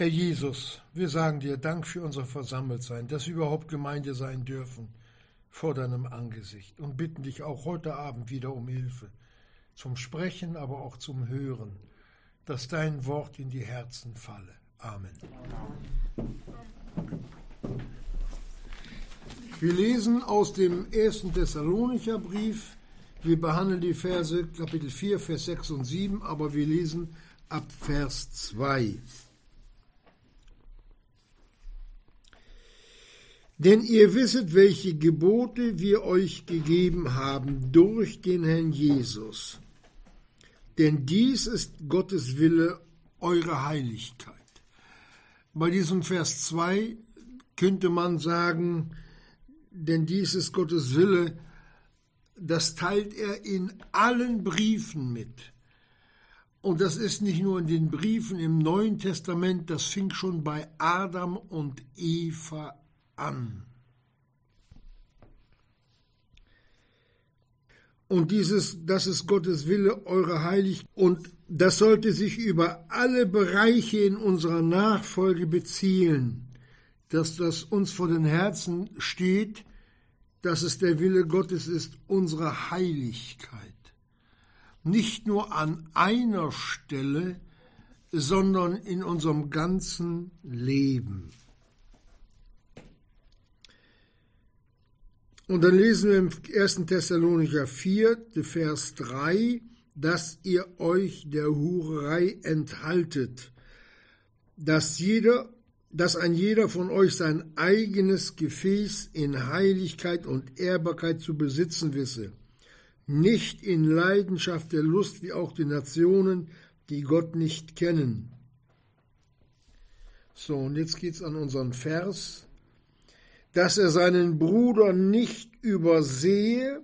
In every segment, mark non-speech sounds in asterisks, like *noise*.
Herr Jesus, wir sagen dir Dank für unser Versammeltsein, dass wir überhaupt Gemeinde sein dürfen vor deinem Angesicht und bitten dich auch heute Abend wieder um Hilfe, zum Sprechen, aber auch zum Hören, dass dein Wort in die Herzen falle. Amen. Wir lesen aus dem ersten Thessalonicher Brief, wir behandeln die Verse Kapitel 4, Vers 6 und 7, aber wir lesen ab Vers 2. Denn ihr wisset, welche Gebote wir euch gegeben haben durch den Herrn Jesus. Denn dies ist Gottes Wille, eure Heiligkeit. Bei diesem Vers 2 könnte man sagen, denn dies ist Gottes Wille, das teilt er in allen Briefen mit. Und das ist nicht nur in den Briefen im Neuen Testament, das fing schon bei Adam und Eva an. Und dieses, das ist Gottes Wille, eure Heilig, und das sollte sich über alle Bereiche in unserer Nachfolge beziehen, dass das uns vor den Herzen steht, dass es der Wille Gottes ist, unsere Heiligkeit. Nicht nur an einer Stelle, sondern in unserem ganzen Leben. Und dann lesen wir im 1. Thessalonicher 4, Vers 3, dass ihr euch der Hurerei enthaltet, dass jeder, dass ein jeder von euch sein eigenes Gefäß in Heiligkeit und Ehrbarkeit zu besitzen wisse, nicht in Leidenschaft der Lust wie auch die Nationen, die Gott nicht kennen. So, und jetzt geht's an unseren Vers dass er seinen Bruder nicht übersehe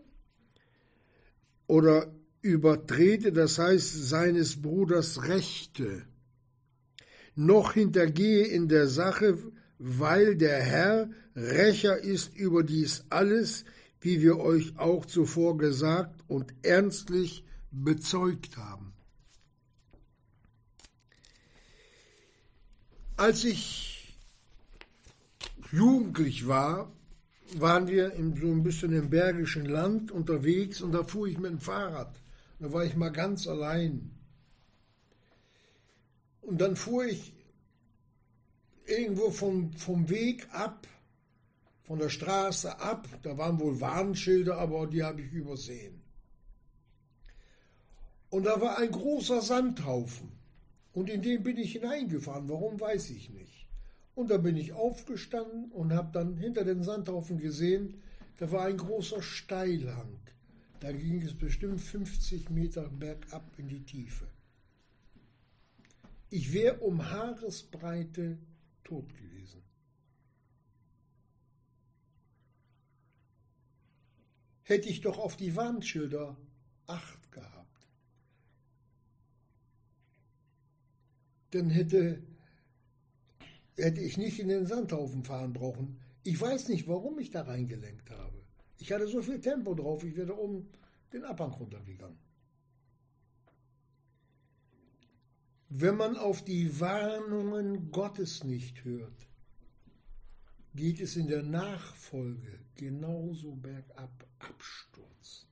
oder übertrete, das heißt seines Bruders Rechte, noch hintergehe in der Sache, weil der Herr Rächer ist über dies alles, wie wir euch auch zuvor gesagt und ernstlich bezeugt haben. Als ich jugendlich war, waren wir in, so ein bisschen im bergischen Land unterwegs und da fuhr ich mit dem Fahrrad. Da war ich mal ganz allein. Und dann fuhr ich irgendwo vom, vom Weg ab, von der Straße ab. Da waren wohl Warnschilder, aber die habe ich übersehen. Und da war ein großer Sandhaufen. Und in den bin ich hineingefahren. Warum weiß ich nicht. Und da bin ich aufgestanden und habe dann hinter den Sandhaufen gesehen, da war ein großer Steilhang. Da ging es bestimmt 50 Meter bergab in die Tiefe. Ich wäre um Haaresbreite tot gewesen. Hätte ich doch auf die Warnschilder Acht gehabt. Dann hätte hätte ich nicht in den Sandhaufen fahren brauchen. Ich weiß nicht, warum ich da reingelenkt habe. Ich hatte so viel Tempo drauf, ich wäre oben den Abhang runtergegangen. Wenn man auf die Warnungen Gottes nicht hört, geht es in der Nachfolge genauso bergab, Absturz.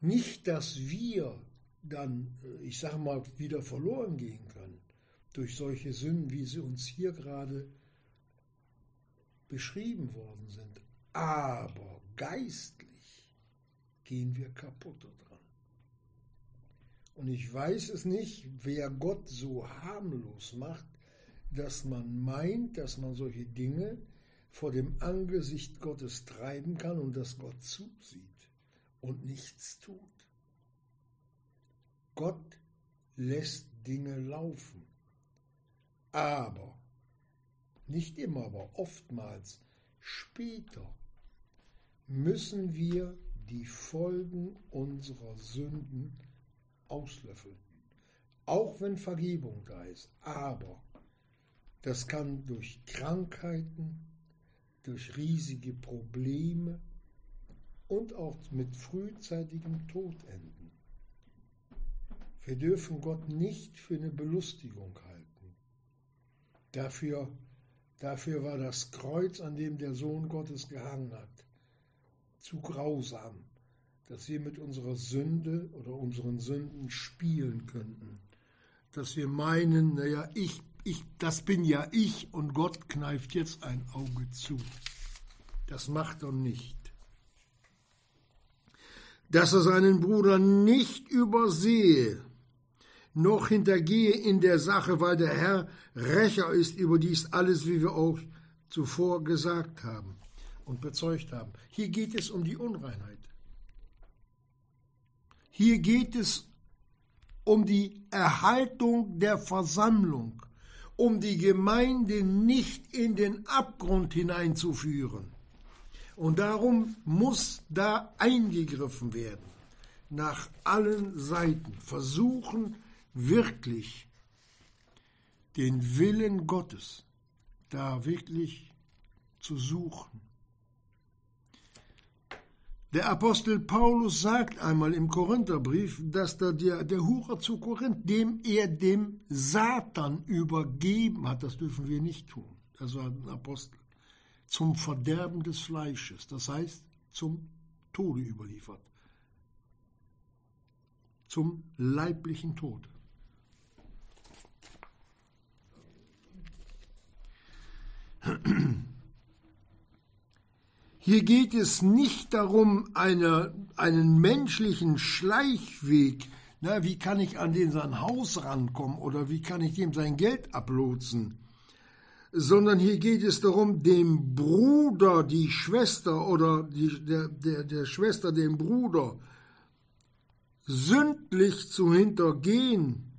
Nicht, dass wir dann, ich sage mal, wieder verloren gehen können durch solche Sünden, wie sie uns hier gerade beschrieben worden sind. Aber geistlich gehen wir kaputt daran. Und ich weiß es nicht, wer Gott so harmlos macht, dass man meint, dass man solche Dinge vor dem Angesicht Gottes treiben kann und dass Gott zusieht und nichts tut. Gott lässt Dinge laufen. Aber, nicht immer, aber oftmals später müssen wir die Folgen unserer Sünden auslöffeln. Auch wenn Vergebung da ist. Aber das kann durch Krankheiten, durch riesige Probleme und auch mit frühzeitigem Tod enden. Wir dürfen Gott nicht für eine Belustigung halten. Dafür, dafür war das Kreuz, an dem der Sohn Gottes gehangen hat, zu grausam, dass wir mit unserer Sünde oder unseren Sünden spielen könnten. Dass wir meinen, naja, ich, ich, das bin ja ich und Gott kneift jetzt ein Auge zu. Das macht er nicht. Dass er seinen Bruder nicht übersehe, noch hintergehe in der Sache, weil der Herr Rächer ist über dies alles, wie wir auch zuvor gesagt haben und bezeugt haben. Hier geht es um die Unreinheit. Hier geht es um die Erhaltung der Versammlung, um die Gemeinde nicht in den Abgrund hineinzuführen. Und darum muss da eingegriffen werden, nach allen Seiten, versuchen, wirklich den Willen Gottes da wirklich zu suchen. Der Apostel Paulus sagt einmal im Korintherbrief, dass da der, der Hurer zu Korinth, dem er dem Satan übergeben hat, das dürfen wir nicht tun, das war ein Apostel, zum Verderben des Fleisches, das heißt zum Tode überliefert, zum leiblichen Tod. Hier geht es nicht darum, eine, einen menschlichen Schleichweg, na, wie kann ich an den sein Haus rankommen oder wie kann ich dem sein Geld ablotsen, sondern hier geht es darum, dem Bruder, die Schwester oder die, der, der, der Schwester, dem Bruder, sündlich zu hintergehen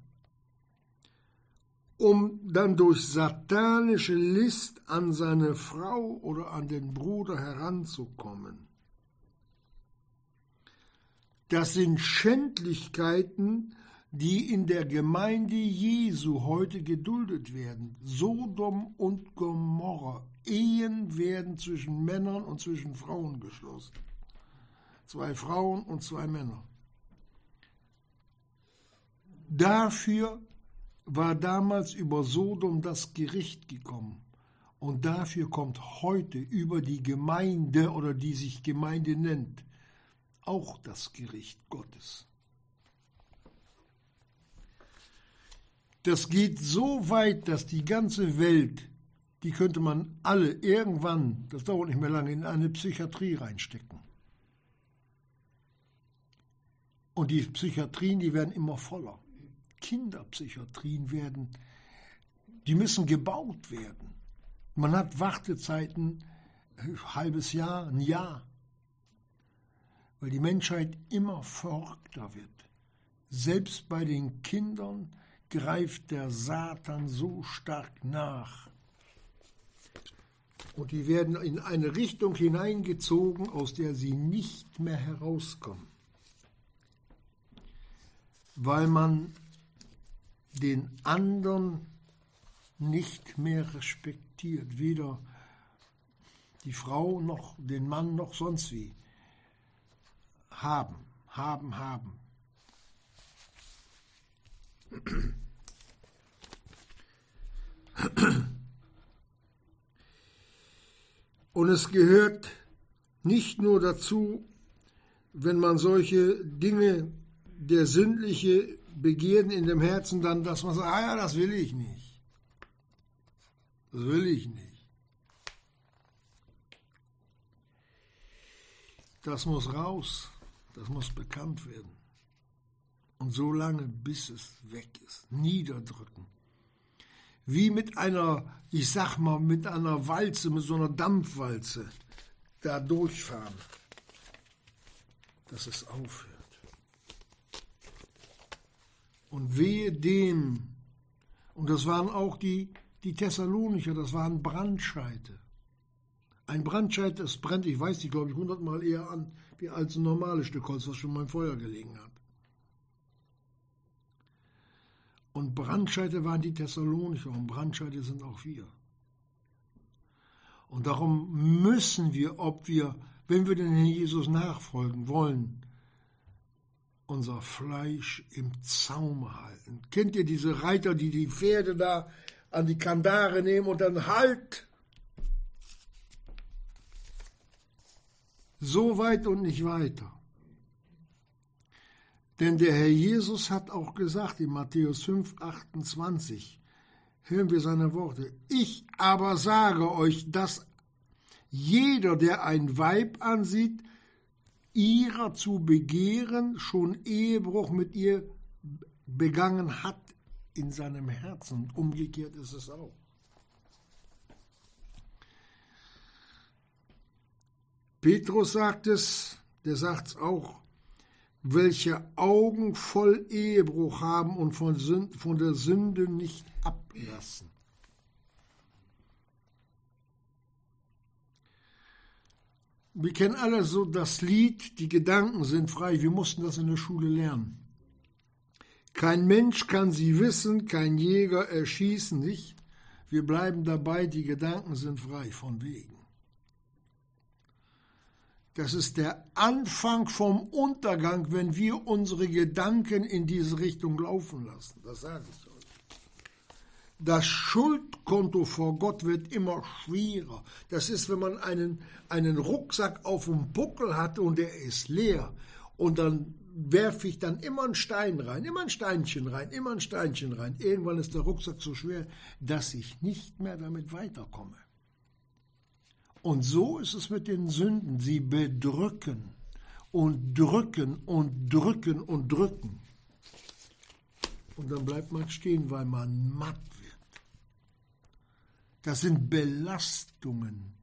um dann durch satanische List an seine Frau oder an den Bruder heranzukommen. Das sind Schändlichkeiten, die in der Gemeinde Jesu heute geduldet werden. Sodom und Gomorra. Ehen werden zwischen Männern und zwischen Frauen geschlossen. Zwei Frauen und zwei Männer. Dafür war damals über Sodom das Gericht gekommen. Und dafür kommt heute über die Gemeinde oder die sich Gemeinde nennt, auch das Gericht Gottes. Das geht so weit, dass die ganze Welt, die könnte man alle irgendwann, das dauert nicht mehr lange, in eine Psychiatrie reinstecken. Und die Psychiatrien, die werden immer voller. Kinderpsychiatrien werden, die müssen gebaut werden. Man hat Wartezeiten, ein halbes Jahr, ein Jahr, weil die Menschheit immer verrückter wird. Selbst bei den Kindern greift der Satan so stark nach. Und die werden in eine Richtung hineingezogen, aus der sie nicht mehr herauskommen. Weil man den anderen nicht mehr respektiert, weder die Frau noch den Mann noch sonst wie. Haben, haben, haben. Und es gehört nicht nur dazu, wenn man solche Dinge, der sündliche Begierden in dem Herzen dann, dass man sagt, ah ja, das will ich nicht. Das will ich nicht. Das muss raus. Das muss bekannt werden. Und so lange, bis es weg ist. Niederdrücken. Wie mit einer, ich sag mal, mit einer Walze, mit so einer Dampfwalze da durchfahren. Dass es aufhört. Und wehe dem, und das waren auch die, die Thessalonicher, das waren Brandscheite. Ein Brandscheit, das brennt, ich weiß nicht, glaube ich, hundertmal eher an, wie als ein normales Stück Holz, was schon mal im Feuer gelegen hat. Und Brandscheite waren die Thessalonicher und Brandscheite sind auch wir. Und darum müssen wir, ob wir, wenn wir den Herrn Jesus nachfolgen wollen, unser Fleisch im Zaum halten. Kennt ihr diese Reiter, die die Pferde da an die Kandare nehmen und dann halt. So weit und nicht weiter. Denn der Herr Jesus hat auch gesagt in Matthäus 5, 28, hören wir seine Worte, ich aber sage euch, dass jeder, der ein Weib ansieht, ihrer zu begehren, schon Ehebruch mit ihr begangen hat in seinem Herzen. Umgekehrt ist es auch. Petrus sagt es, der sagt es auch, welche Augen voll Ehebruch haben und von, Sünd, von der Sünde nicht ablassen. Wir kennen alle so das Lied, die Gedanken sind frei. Wir mussten das in der Schule lernen. Kein Mensch kann sie wissen, kein Jäger erschießen nicht. Wir bleiben dabei, die Gedanken sind frei, von wegen. Das ist der Anfang vom Untergang, wenn wir unsere Gedanken in diese Richtung laufen lassen. Das sage ich euch. Das Schuldkonto vor Gott wird immer schwerer. Das ist, wenn man einen, einen Rucksack auf dem Buckel hat und der ist leer. Und dann werfe ich dann immer einen Stein rein, immer ein Steinchen rein, immer ein Steinchen rein. Irgendwann ist der Rucksack so schwer, dass ich nicht mehr damit weiterkomme. Und so ist es mit den Sünden. Sie bedrücken und drücken und drücken und drücken. Und dann bleibt man stehen, weil man matt. Das sind Belastungen,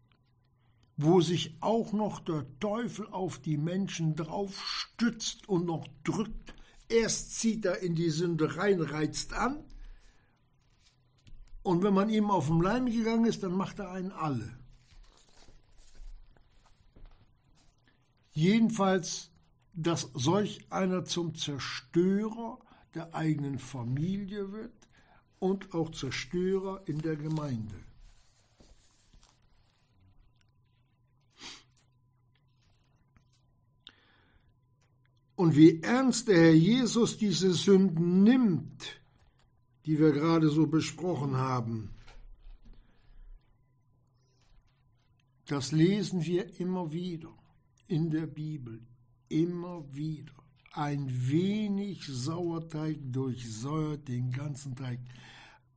wo sich auch noch der Teufel auf die Menschen drauf stützt und noch drückt. Erst zieht er in die Sünde rein, reizt an. Und wenn man ihm auf den Leim gegangen ist, dann macht er einen alle. Jedenfalls, dass solch einer zum Zerstörer der eigenen Familie wird und auch Zerstörer in der Gemeinde. Und wie ernst der Herr Jesus diese Sünden nimmt, die wir gerade so besprochen haben, das lesen wir immer wieder in der Bibel immer wieder. Ein wenig Sauerteig durchsäuert den ganzen Teig.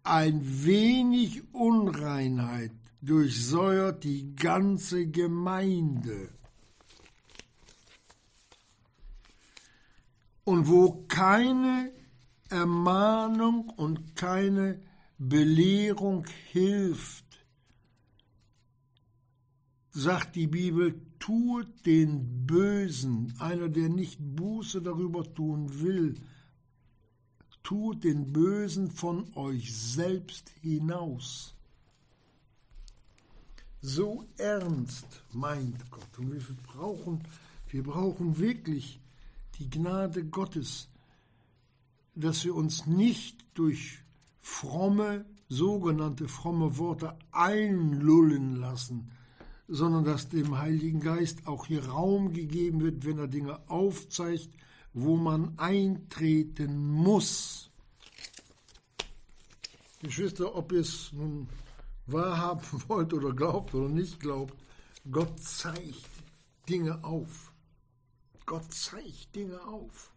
Ein wenig Unreinheit durchsäuert die ganze Gemeinde. Und wo keine Ermahnung und keine Belehrung hilft, sagt die Bibel, tut den Bösen, einer, der nicht Buße darüber tun will, tut den Bösen von euch selbst hinaus. So ernst meint Gott. Und wir brauchen, wir brauchen wirklich die Gnade Gottes, dass wir uns nicht durch fromme, sogenannte fromme Worte einlullen lassen, sondern dass dem Heiligen Geist auch hier Raum gegeben wird, wenn er Dinge aufzeigt, wo man eintreten muss. Geschwister, ob ihr es nun wahrhaben *laughs* wollt oder glaubt oder nicht glaubt, Gott zeigt Dinge auf. Gott zeigt Dinge auf.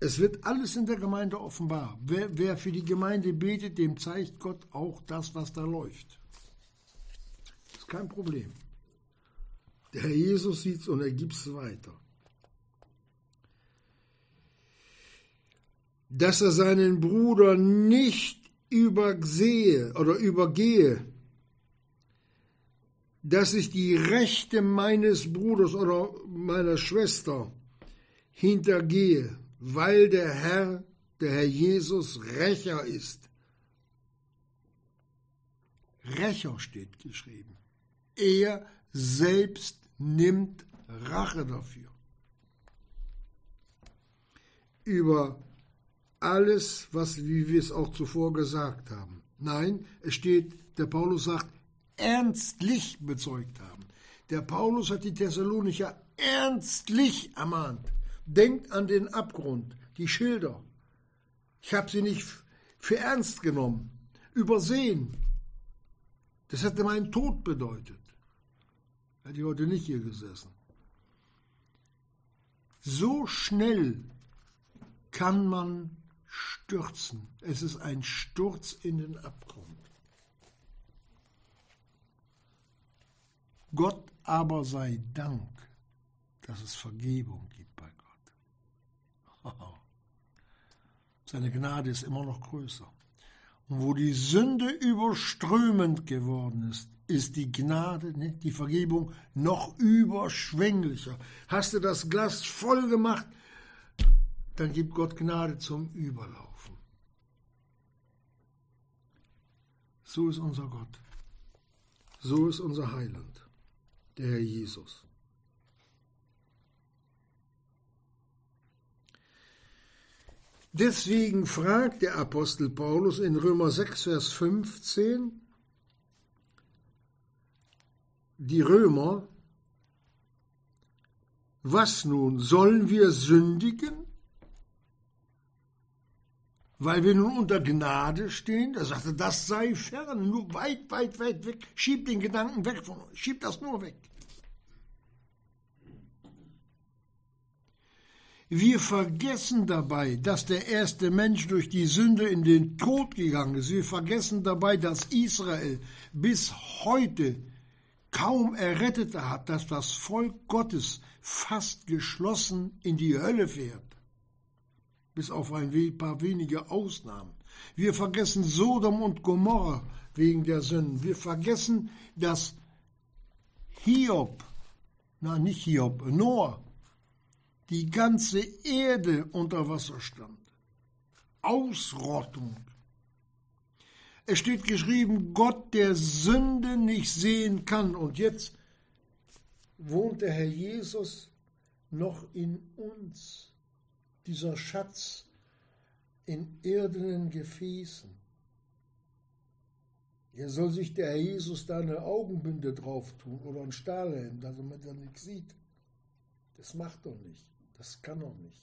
Es wird alles in der Gemeinde offenbar. Wer, wer, für die Gemeinde betet, dem zeigt Gott auch das, was da läuft kein Problem. Der Herr Jesus sieht es und er gibt es weiter. Dass er seinen Bruder nicht übersehe oder übergehe, dass ich die Rechte meines Bruders oder meiner Schwester hintergehe, weil der Herr, der Herr Jesus Rächer ist. Rächer steht geschrieben. Er selbst nimmt Rache dafür. Über alles, was, wie wir es auch zuvor gesagt haben. Nein, es steht, der Paulus sagt, ernstlich bezeugt haben. Der Paulus hat die Thessalonicher ernstlich ermahnt. Denkt an den Abgrund, die Schilder. Ich habe sie nicht für ernst genommen, übersehen. Das hätte meinen Tod bedeutet. Hätte ich heute nicht hier gesessen. So schnell kann man stürzen. Es ist ein Sturz in den Abgrund. Gott aber sei Dank, dass es Vergebung gibt bei Gott. *laughs* Seine Gnade ist immer noch größer. Und wo die Sünde überströmend geworden ist, ist die Gnade, ne, die Vergebung noch überschwänglicher. Hast du das Glas voll gemacht, dann gibt Gott Gnade zum Überlaufen. So ist unser Gott. So ist unser Heiland, der Herr Jesus. Deswegen fragt der Apostel Paulus in Römer 6, Vers 15 die Römer, was nun, sollen wir sündigen? Weil wir nun unter Gnade stehen, er sagte, das sei fern, nur weit, weit, weit weg. Schieb den Gedanken weg von uns, schieb das nur weg. Wir vergessen dabei, dass der erste Mensch durch die Sünde in den Tod gegangen ist. Wir vergessen dabei, dass Israel bis heute kaum Errettete hat, dass das Volk Gottes fast geschlossen in die Hölle fährt. Bis auf ein paar wenige Ausnahmen. Wir vergessen Sodom und Gomorra wegen der Sünden. Wir vergessen, dass Hiob, na nicht Hiob, Noah, die ganze Erde unter Wasser stand. Ausrottung. Es steht geschrieben, Gott, der Sünde nicht sehen kann. Und jetzt wohnt der Herr Jesus noch in uns, dieser Schatz in irdenen Gefäßen. Hier soll sich der Herr Jesus da eine Augenbinde drauf tun oder ein Stahlhelm, damit er nichts sieht. Das macht er nicht. Das kann er nicht.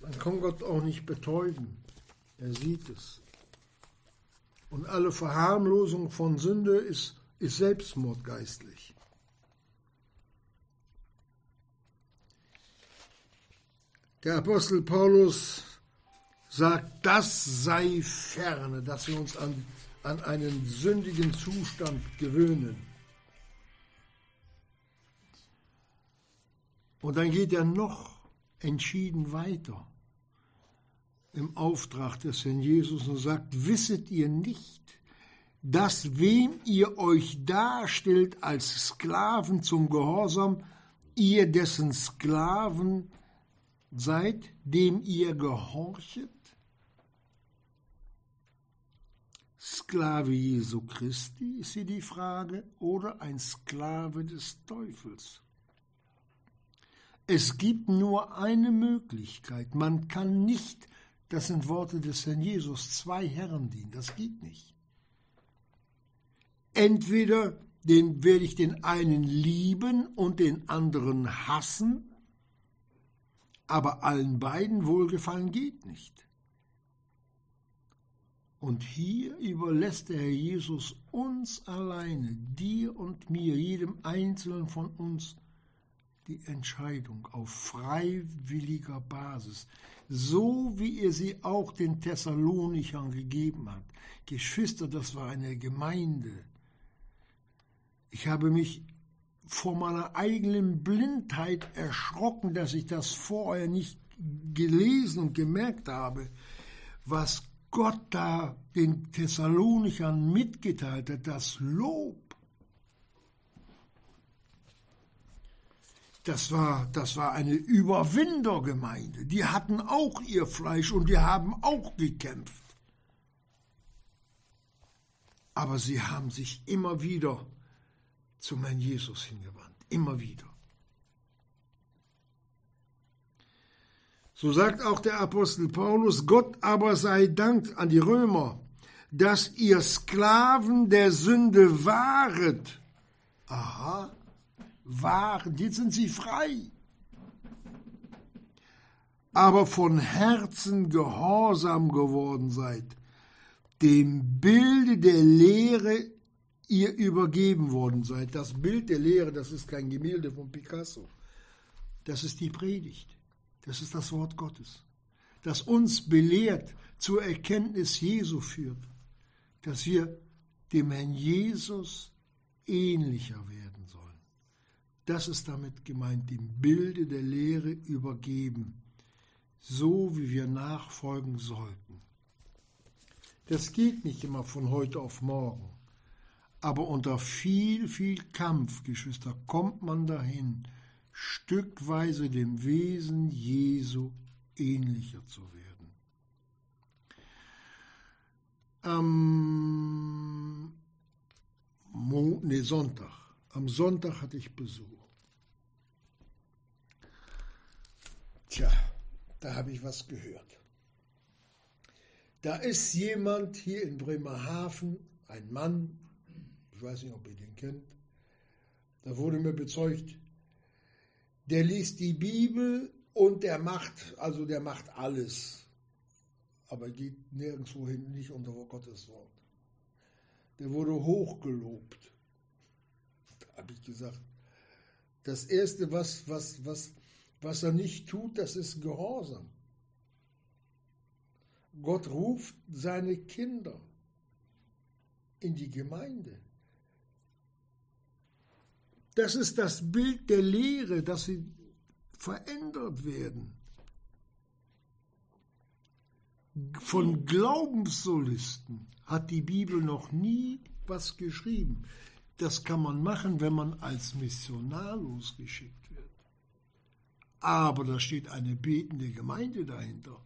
Man kann Gott auch nicht betäuben. Er sieht es. Und alle Verharmlosung von Sünde ist, ist Selbstmord geistlich. Der Apostel Paulus sagt, das sei ferne, dass wir uns an, an einen sündigen Zustand gewöhnen. Und dann geht er noch entschieden weiter im Auftrag des Herrn Jesus und sagt, wisset ihr nicht, dass wem ihr euch darstellt als Sklaven zum Gehorsam, ihr dessen Sklaven seid, dem ihr gehorchet? Sklave Jesu Christi, ist hier die Frage, oder ein Sklave des Teufels? Es gibt nur eine Möglichkeit. Man kann nicht, das sind Worte des Herrn Jesus, zwei Herren dienen. Das geht nicht. Entweder den werde ich den einen lieben und den anderen hassen, aber allen beiden wohlgefallen geht nicht. Und hier überlässt der Herr Jesus uns alleine, dir und mir, jedem Einzelnen von uns, die Entscheidung auf freiwilliger Basis, so wie er sie auch den Thessalonichern gegeben hat. Geschwister, das war eine Gemeinde. Ich habe mich vor meiner eigenen Blindheit erschrocken, dass ich das vorher nicht gelesen und gemerkt habe, was Gott da den Thessalonichern mitgeteilt hat, das Lob Das war, das war eine Überwindergemeinde. Die hatten auch ihr Fleisch und die haben auch gekämpft. Aber sie haben sich immer wieder zum Herrn Jesus hingewandt. Immer wieder. So sagt auch der Apostel Paulus, Gott aber sei Dank an die Römer, dass ihr Sklaven der Sünde waret. Aha, waren, jetzt sind sie frei. aber von Herzen gehorsam geworden seid, dem Bilde der Lehre ihr übergeben worden seid. Das Bild der Lehre, das ist kein Gemälde von Picasso. Das ist die Predigt. Das ist das Wort Gottes, das uns belehrt, zur Erkenntnis Jesu führt, dass wir dem Herrn Jesus ähnlicher werden sollen. Das ist damit gemeint, dem Bilde der Lehre übergeben, so wie wir nachfolgen sollten. Das geht nicht immer von heute auf morgen, aber unter viel, viel Kampf, Geschwister, kommt man dahin, stückweise dem Wesen Jesu ähnlicher zu werden. Am Mo nee, Sonntag. Am Sonntag hatte ich Besuch. Tja, da habe ich was gehört. Da ist jemand hier in Bremerhaven, ein Mann, ich weiß nicht, ob ihr den kennt, da wurde mir bezeugt, der liest die Bibel und der macht, also der macht alles, aber geht nirgendwo hin, nicht unter Gottes Wort. Der wurde hochgelobt. Da habe ich gesagt, das Erste, was, was, was, was er nicht tut, das ist Gehorsam. Gott ruft seine Kinder in die Gemeinde. Das ist das Bild der Lehre, dass sie verändert werden. Von Glaubenssolisten hat die Bibel noch nie was geschrieben. Das kann man machen, wenn man als Missionar losgeschickt wird. Aber da steht eine betende Gemeinde dahinter.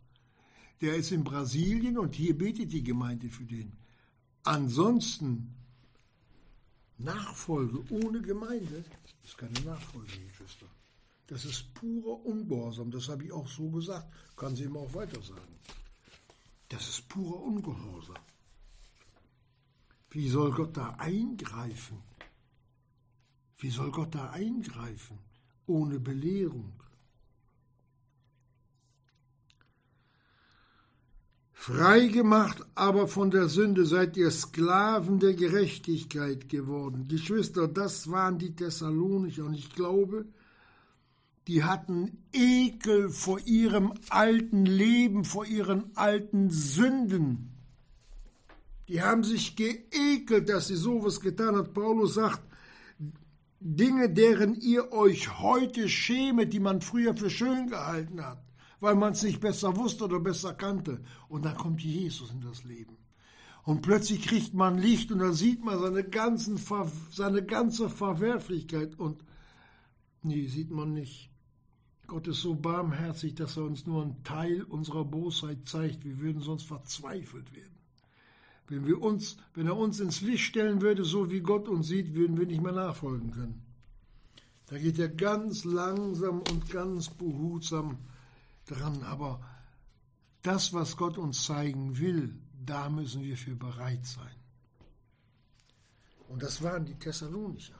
Der ist in Brasilien und hier betet die Gemeinde für den. Ansonsten Nachfolge ohne Gemeinde ist keine Nachfolge, Geschwister. Das ist purer Ungehorsam. Das habe ich auch so gesagt. Kann sie ihm auch weiter sagen. Das ist purer Ungehorsam. Wie soll Gott da eingreifen? Wie soll Gott da eingreifen ohne Belehrung? Freigemacht aber von der Sünde seid ihr Sklaven der Gerechtigkeit geworden. Geschwister, das waren die Thessalonicher und ich glaube, die hatten Ekel vor ihrem alten Leben, vor ihren alten Sünden. Die haben sich geekelt, dass sie sowas getan hat. Paulus sagt, Dinge, deren ihr euch heute schämet, die man früher für schön gehalten hat weil man es nicht besser wusste oder besser kannte. Und dann kommt Jesus in das Leben. Und plötzlich kriegt man Licht und dann sieht man seine, ganzen, seine ganze Verwerflichkeit. Und nee, sieht man nicht. Gott ist so barmherzig, dass er uns nur einen Teil unserer Bosheit zeigt. Wir würden sonst verzweifelt werden. Wenn, wir uns, wenn er uns ins Licht stellen würde, so wie Gott uns sieht, würden wir nicht mehr nachfolgen können. Da geht er ganz langsam und ganz behutsam dran, aber das, was Gott uns zeigen will, da müssen wir für bereit sein. Und das waren die Thessalonicher.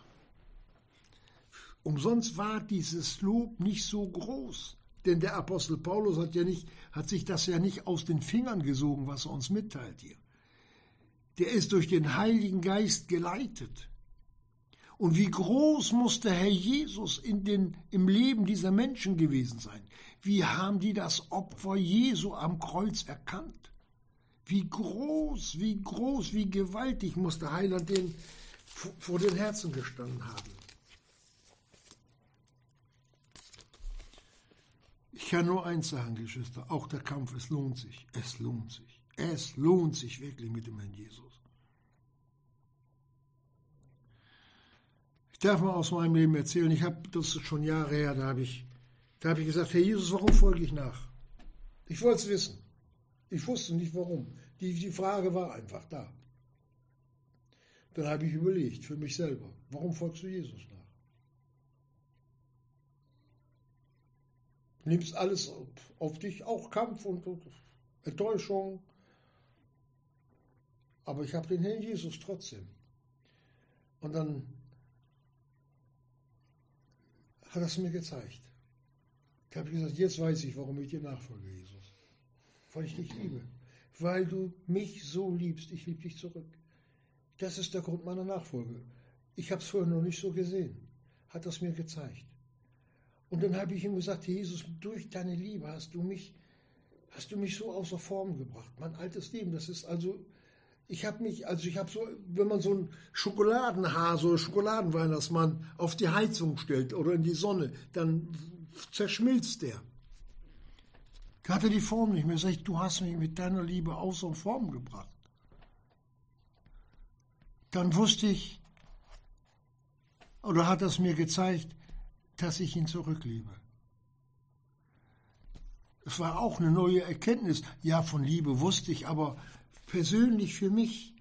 Umsonst war dieses Lob nicht so groß, denn der Apostel Paulus hat, ja nicht, hat sich das ja nicht aus den Fingern gesogen, was er uns mitteilt hier. Der ist durch den Heiligen Geist geleitet. Und wie groß muss der Herr Jesus in den, im Leben dieser Menschen gewesen sein? Wie haben die das Opfer Jesu am Kreuz erkannt? Wie groß, wie groß, wie gewaltig muss der Heiland den vor den Herzen gestanden haben. Ich kann nur eins sagen, Geschwister, auch der Kampf, es lohnt sich, es lohnt sich, es lohnt sich wirklich mit dem Herrn Jesus. Ich darf mal aus meinem Leben erzählen, ich habe, das ist schon Jahre her, da habe ich, da habe ich gesagt, Herr Jesus, warum folge ich nach? Ich wollte es wissen. Ich wusste nicht warum. Die, die Frage war einfach da. Dann habe ich überlegt für mich selber, warum folgst du Jesus nach? Nimmst alles auf dich, auch Kampf und, und Enttäuschung. Aber ich habe den Herrn Jesus trotzdem. Und dann hat es mir gezeigt. Da habe ich gesagt, jetzt weiß ich, warum ich dir nachfolge, Jesus. Weil ich dich liebe. Weil du mich so liebst, ich liebe dich zurück. Das ist der Grund meiner Nachfolge. Ich habe es vorher noch nicht so gesehen. Hat das mir gezeigt. Und dann habe ich ihm gesagt, Jesus, durch deine Liebe hast du mich, hast du mich so außer Form gebracht. Mein altes Leben, das ist also, ich habe mich, also ich habe so, wenn man so ein Schokoladenhase oder Schokoladenweihnachtsmann auf die Heizung stellt oder in die Sonne, dann zerschmilzt der. Der hatte die Form nicht mehr. Sag ich, du hast mich mit deiner Liebe außer Form gebracht. Dann wusste ich, oder hat es mir gezeigt, dass ich ihn zurückliebe. Es war auch eine neue Erkenntnis. Ja, von Liebe wusste ich, aber persönlich für mich,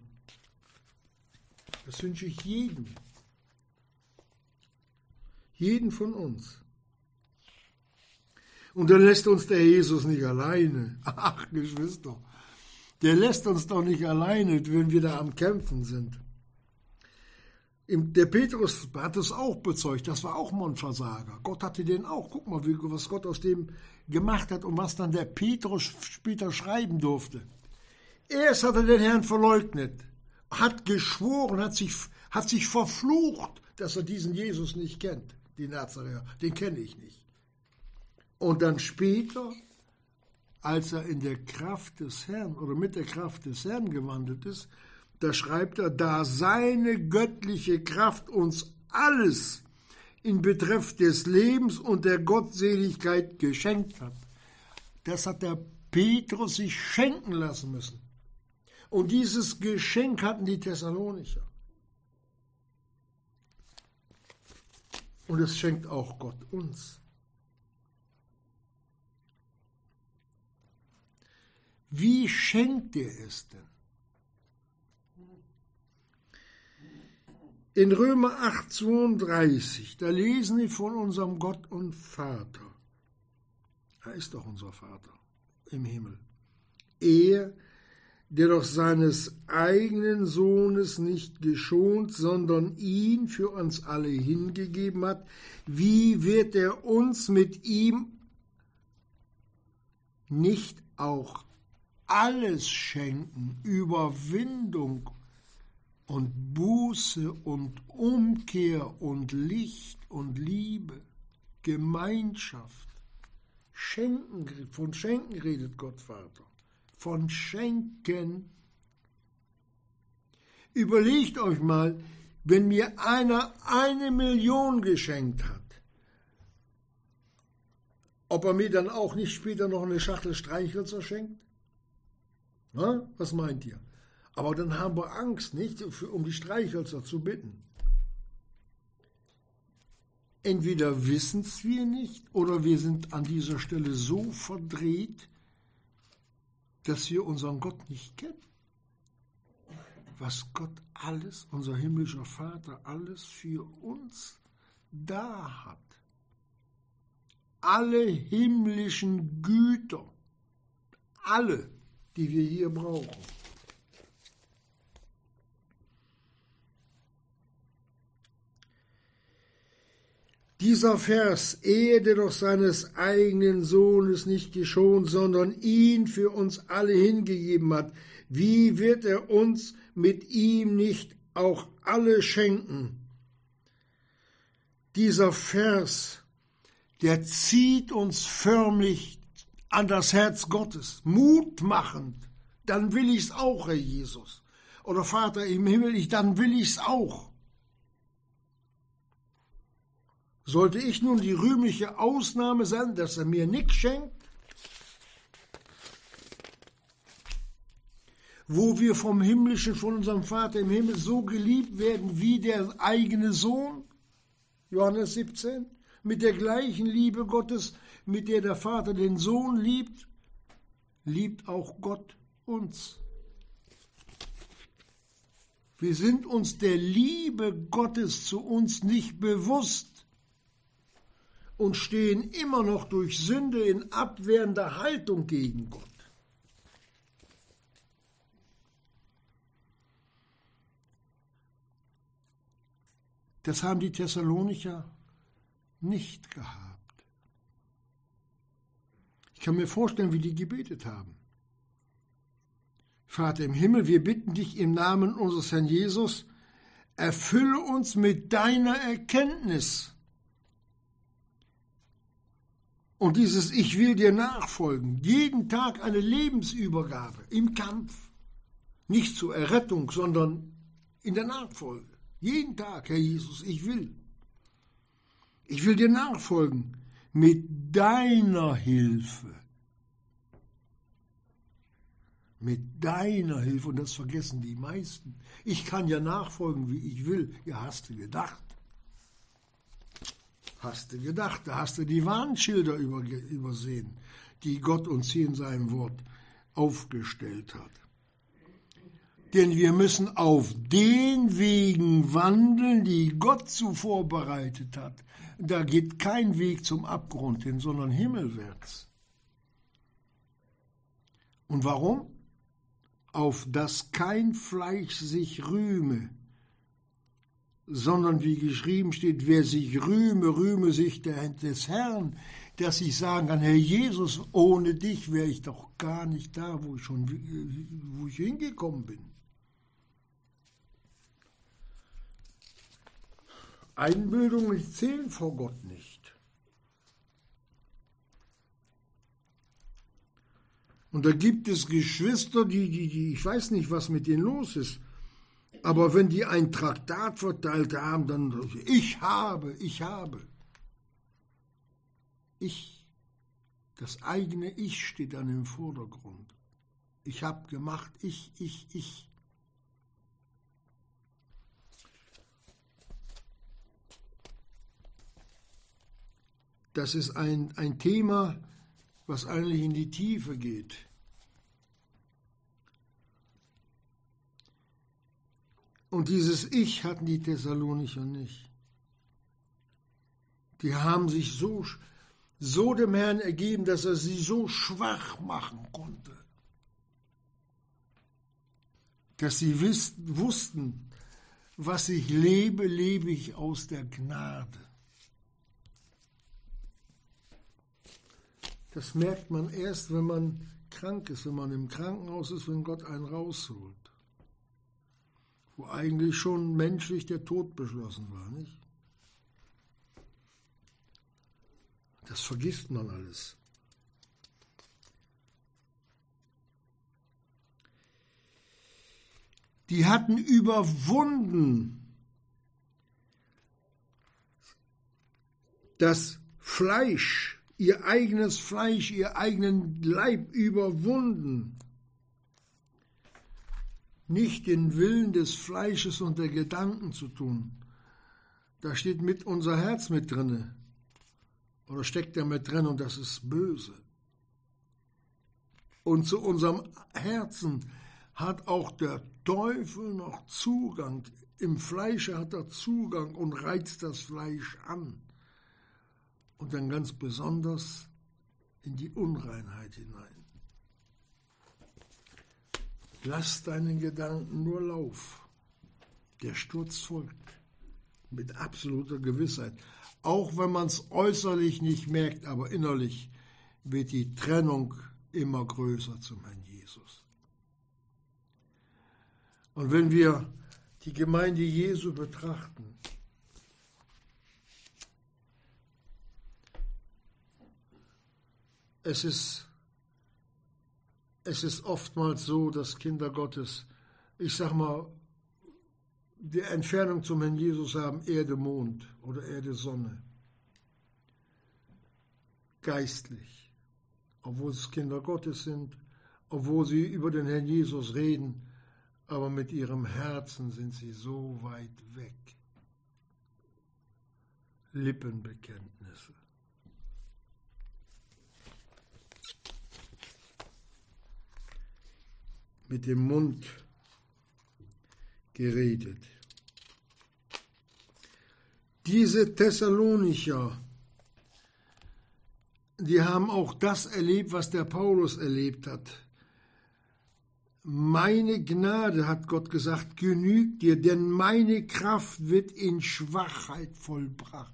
das wünsche ich jedem. Jeden von uns. Und dann lässt uns der Jesus nicht alleine. *laughs* Ach, Geschwister, der lässt uns doch nicht alleine, wenn wir da am Kämpfen sind. Der Petrus hat es auch bezeugt, das war auch mal ein Versager. Gott hatte den auch. Guck mal, was Gott aus dem gemacht hat und was dann der Petrus später schreiben durfte. Erst hat er den Herrn verleugnet, hat geschworen, hat sich, hat sich verflucht, dass er diesen Jesus nicht kennt, den Nazarener. Den kenne ich nicht. Und dann später, als er in der Kraft des Herrn oder mit der Kraft des Herrn gewandelt ist, da schreibt er, da seine göttliche Kraft uns alles in Betreff des Lebens und der Gottseligkeit geschenkt hat. Das hat der Petrus sich schenken lassen müssen. Und dieses Geschenk hatten die Thessalonicher. Und es schenkt auch Gott uns. Wie schenkt er es denn? In Römer 8, 32, da lesen wir von unserem Gott und Vater. Er ist doch unser Vater im Himmel. Er, der doch seines eigenen Sohnes nicht geschont, sondern ihn für uns alle hingegeben hat, wie wird er uns mit ihm nicht auch alles schenken, Überwindung und Buße und Umkehr und Licht und Liebe, Gemeinschaft. Schenken, von Schenken redet Gott Vater. Von Schenken. Überlegt euch mal, wenn mir einer eine Million geschenkt hat, ob er mir dann auch nicht später noch eine Schachtel Streichhölzer schenkt? Na, was meint ihr? Aber dann haben wir Angst, nicht, um die Streichhölzer zu bitten. Entweder wissen es wir nicht oder wir sind an dieser Stelle so verdreht, dass wir unseren Gott nicht kennen. Was Gott alles, unser himmlischer Vater, alles für uns da hat. Alle himmlischen Güter, alle, die wir hier brauchen. Dieser Vers, er, der doch seines eigenen Sohnes nicht geschont, sondern ihn für uns alle hingegeben hat, wie wird er uns mit ihm nicht auch alle schenken? Dieser Vers, der zieht uns förmlich an das Herz Gottes, mutmachend. Dann will ich's auch, Herr Jesus. Oder Vater im Himmel, ich, dann will ich's auch. Sollte ich nun die rühmliche Ausnahme sein, dass er mir nichts schenkt? Wo wir vom Himmlischen, von unserem Vater im Himmel so geliebt werden wie der eigene Sohn? Johannes 17. Mit der gleichen Liebe Gottes, mit der der Vater den Sohn liebt, liebt auch Gott uns. Wir sind uns der Liebe Gottes zu uns nicht bewusst und stehen immer noch durch Sünde in abwehrender Haltung gegen Gott. Das haben die Thessalonicher nicht gehabt. kann mir vorstellen, wie die gebetet haben. Vater im Himmel, wir bitten dich im Namen unseres Herrn Jesus, erfülle uns mit deiner Erkenntnis. Und dieses Ich will dir nachfolgen, jeden Tag eine Lebensübergabe im Kampf, nicht zur Errettung, sondern in der Nachfolge. Jeden Tag, Herr Jesus, ich will. Ich will dir nachfolgen mit deiner Hilfe. Mit deiner Hilfe, und das vergessen die meisten. Ich kann ja nachfolgen, wie ich will. Ja, hast du gedacht. Hast du gedacht, da hast du die Warnschilder übersehen, die Gott uns hier in seinem Wort aufgestellt hat. Denn wir müssen auf den Wegen wandeln, die Gott zuvor bereitet hat. Da geht kein Weg zum Abgrund hin, sondern himmelwärts. Und warum? Auf dass kein Fleisch sich rühme, sondern wie geschrieben steht, wer sich rühme, rühme sich des Herrn, dass ich sagen kann, Herr Jesus, ohne dich wäre ich doch gar nicht da, wo ich schon wo ich hingekommen bin. Einbildungen zählen vor Gott nicht. Und da gibt es Geschwister, die, die, die, ich weiß nicht, was mit denen los ist. Aber wenn die ein Traktat verteilt haben, dann ich habe, ich habe. Ich, das eigene Ich steht dann im Vordergrund. Ich habe gemacht, ich, ich, ich. Das ist ein, ein Thema, was eigentlich in die Tiefe geht. Und dieses Ich hatten die Thessalonicher nicht. Die haben sich so, so dem Herrn ergeben, dass er sie so schwach machen konnte, dass sie wussten, was ich lebe, lebe ich aus der Gnade. Das merkt man erst, wenn man krank ist, wenn man im Krankenhaus ist, wenn Gott einen rausholt. Wo eigentlich schon menschlich der Tod beschlossen war, nicht? Das vergisst man alles. Die hatten überwunden das Fleisch ihr eigenes Fleisch, ihr eigenen Leib überwunden. Nicht den Willen des Fleisches und der Gedanken zu tun. Da steht mit unser Herz mit drinne. Oder steckt er mit drin und das ist böse. Und zu unserem Herzen hat auch der Teufel noch Zugang. Im Fleische hat er Zugang und reizt das Fleisch an und dann ganz besonders in die Unreinheit hinein. Lass deinen Gedanken nur Lauf. Der Sturz folgt mit absoluter Gewissheit. Auch wenn man es äußerlich nicht merkt, aber innerlich wird die Trennung immer größer zum Herrn Jesus. Und wenn wir die Gemeinde Jesu betrachten, Es ist, es ist oftmals so, dass Kinder Gottes, ich sag mal, die Entfernung zum Herrn Jesus haben Erde, Mond oder Erde, Sonne. Geistlich. Obwohl es Kinder Gottes sind, obwohl sie über den Herrn Jesus reden, aber mit ihrem Herzen sind sie so weit weg. Lippenbekenntnisse. Mit dem Mund geredet. Diese Thessalonicher, die haben auch das erlebt, was der Paulus erlebt hat. Meine Gnade, hat Gott gesagt, genügt dir, denn meine Kraft wird in Schwachheit vollbracht.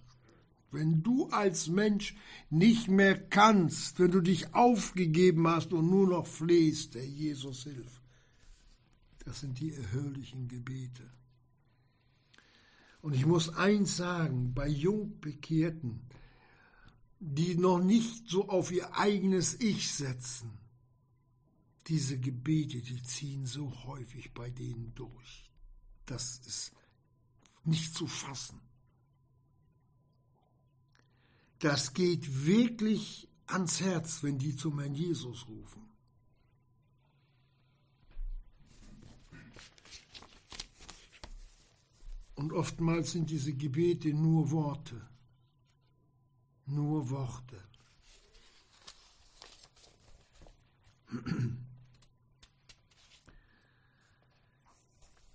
Wenn du als Mensch nicht mehr kannst, wenn du dich aufgegeben hast und nur noch flehst, der Jesus hilf. Das sind die erhörlichen Gebete. Und ich muss eins sagen, bei Jungbekehrten, die noch nicht so auf ihr eigenes Ich setzen, diese Gebete, die ziehen so häufig bei denen durch. Das ist nicht zu fassen. Das geht wirklich ans Herz, wenn die zum Herrn Jesus rufen. Und oftmals sind diese Gebete nur Worte, nur Worte.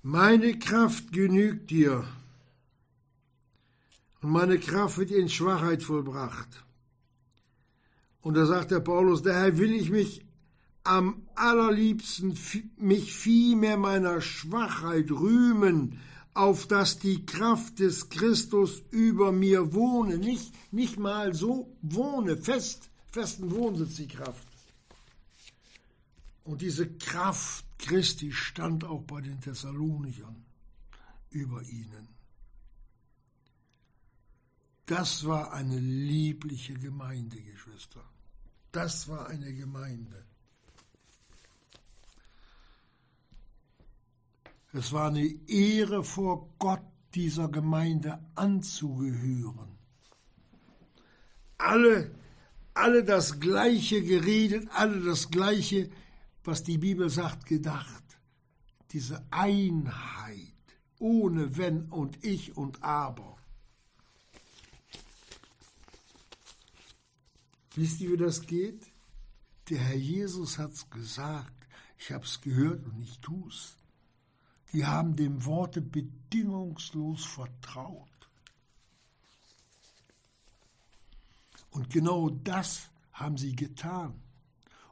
Meine Kraft genügt dir, und meine Kraft wird in Schwachheit vollbracht. Und da sagt der Paulus, daher will ich mich am allerliebsten mich vielmehr meiner Schwachheit rühmen, auf dass die Kraft des Christus über mir wohne. Nicht, nicht mal so wohne, fest, festen Wohnsitz die Kraft. Und diese Kraft Christi stand auch bei den Thessalonichern über ihnen. Das war eine liebliche Gemeinde, Geschwister. Das war eine Gemeinde. Es war eine Ehre vor Gott, dieser Gemeinde anzugehören. Alle, alle das Gleiche geredet, alle das Gleiche was die Bibel sagt, gedacht. Diese Einheit, ohne Wenn und Ich und Aber. Wisst ihr, wie das geht? Der Herr Jesus hat es gesagt. Ich habe es gehört und ich tue es. Die haben dem Worte bedingungslos vertraut. Und genau das haben sie getan.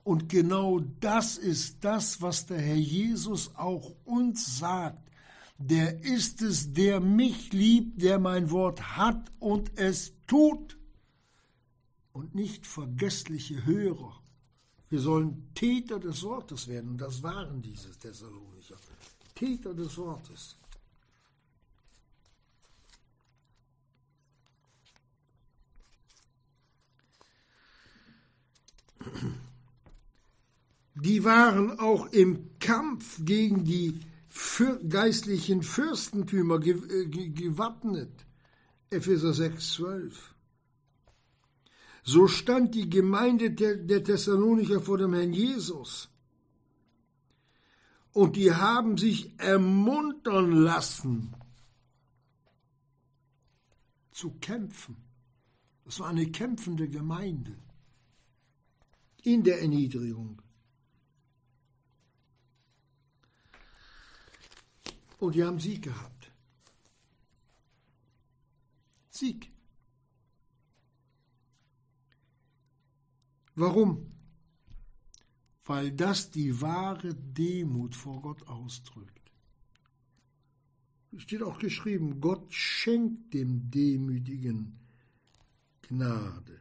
Und genau das ist das, was der Herr Jesus auch uns sagt. Der ist es, der mich liebt, der mein Wort hat und es tut. Und nicht vergessliche Hörer. Wir sollen Täter des Wortes werden. Und das waren diese Thessalonicher. Täter des Wortes. die waren auch im Kampf gegen die geistlichen Fürstentümer äh, gewappnet. Epheser 6, 12. So stand die Gemeinde der Thessalonicher vor dem Herrn Jesus. Und die haben sich ermuntern lassen, zu kämpfen. Es war eine kämpfende Gemeinde in der Erniedrigung. Und die haben Sieg gehabt. Sieg. Warum? Weil das die wahre Demut vor Gott ausdrückt. Es steht auch geschrieben, Gott schenkt dem Demütigen Gnade.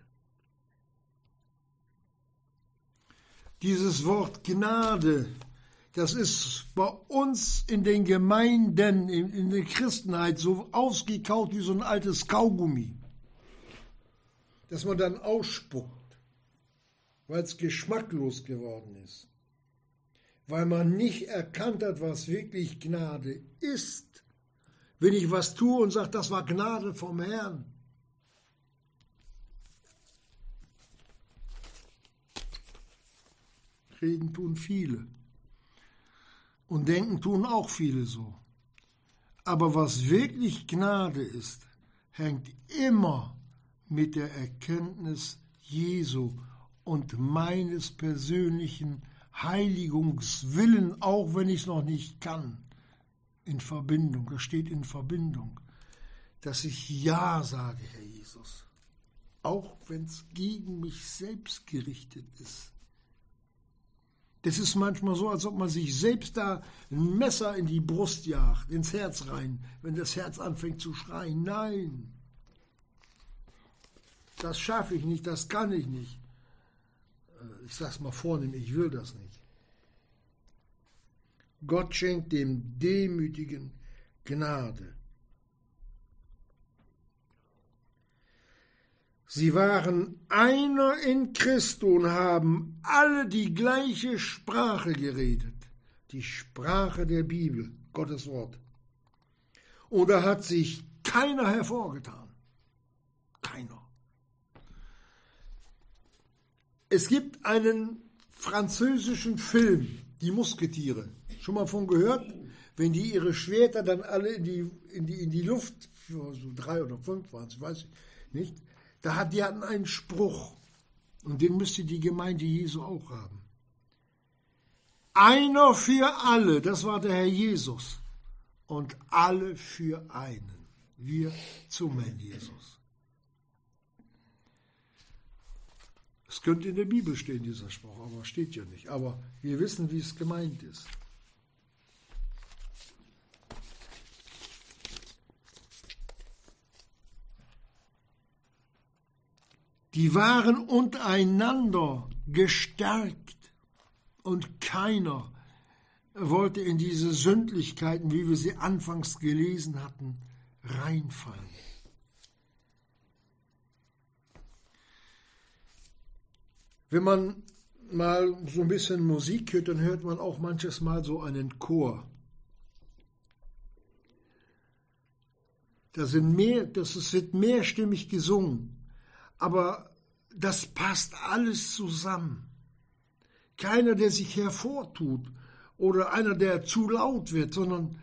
Dieses Wort Gnade das ist bei uns in den Gemeinden, in, in der Christenheit so ausgekaut wie so ein altes Kaugummi, dass man dann ausspuckt, weil es geschmacklos geworden ist, weil man nicht erkannt hat, was wirklich Gnade ist. Wenn ich was tue und sage, das war Gnade vom Herrn, reden tun viele. Und denken tun auch viele so. Aber was wirklich Gnade ist, hängt immer mit der Erkenntnis Jesu und meines persönlichen Heiligungswillen, auch wenn ich es noch nicht kann, in Verbindung. Das steht in Verbindung, dass ich Ja sage, Herr Jesus, auch wenn es gegen mich selbst gerichtet ist. Das ist manchmal so, als ob man sich selbst da ein Messer in die Brust jagt, ins Herz rein, wenn das Herz anfängt zu schreien. Nein. das schaffe ich nicht, das kann ich nicht. Äh, ich sage es mal vornehm, ich will das nicht. Gott schenkt dem Demütigen Gnade. Sie waren einer in Christo und haben alle die gleiche Sprache geredet, die Sprache der Bibel, Gottes Wort. Und da hat sich keiner hervorgetan. Keiner. Es gibt einen französischen Film, Die Musketiere. Schon mal von gehört? Wenn die ihre Schwerter dann alle in die, in die, in die Luft, so drei oder fünf waren es, weiß ich nicht, da hat, die hatten einen Spruch. Und den müsste die Gemeinde Jesu auch haben. Einer für alle, das war der Herr Jesus. Und alle für einen. Wir zum Herrn Jesus. Es könnte in der Bibel stehen, dieser Spruch, aber steht ja nicht. Aber wir wissen, wie es gemeint ist. Die waren untereinander gestärkt und keiner wollte in diese Sündlichkeiten, wie wir sie anfangs gelesen hatten, reinfallen. Wenn man mal so ein bisschen Musik hört, dann hört man auch manches Mal so einen Chor. Da sind mehr, das wird mehrstimmig gesungen aber das passt alles zusammen. Keiner, der sich hervortut oder einer, der zu laut wird, sondern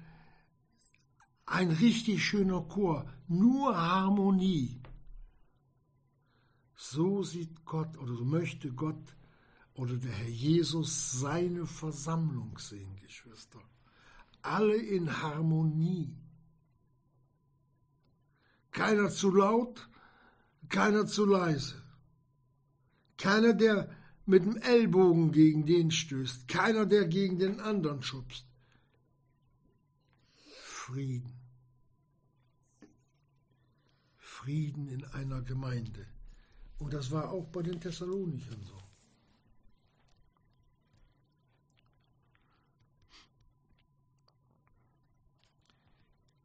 ein richtig schöner Chor, nur Harmonie. So sieht Gott oder so möchte Gott oder der Herr Jesus seine Versammlung sehen, Geschwister. Alle in Harmonie. Keiner zu laut, keiner zu leise. Keiner, der mit dem Ellbogen gegen den stößt. Keiner, der gegen den anderen schubst. Frieden. Frieden in einer Gemeinde. Und das war auch bei den Thessalonichern so.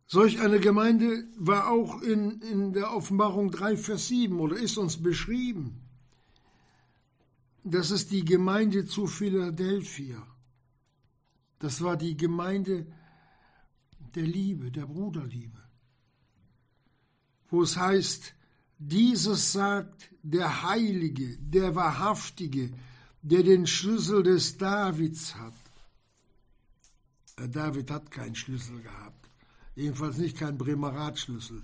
Solch eine Gemeinde war auch in, in der Offenbarung 3, Vers 7 oder ist uns beschrieben. Das ist die Gemeinde zu Philadelphia. Das war die Gemeinde der Liebe, der Bruderliebe. Wo es heißt, dieses sagt der Heilige, der Wahrhaftige, der den Schlüssel des Davids hat. David hat keinen Schlüssel gehabt. Jedenfalls nicht kein Bremer Ratschlüssel.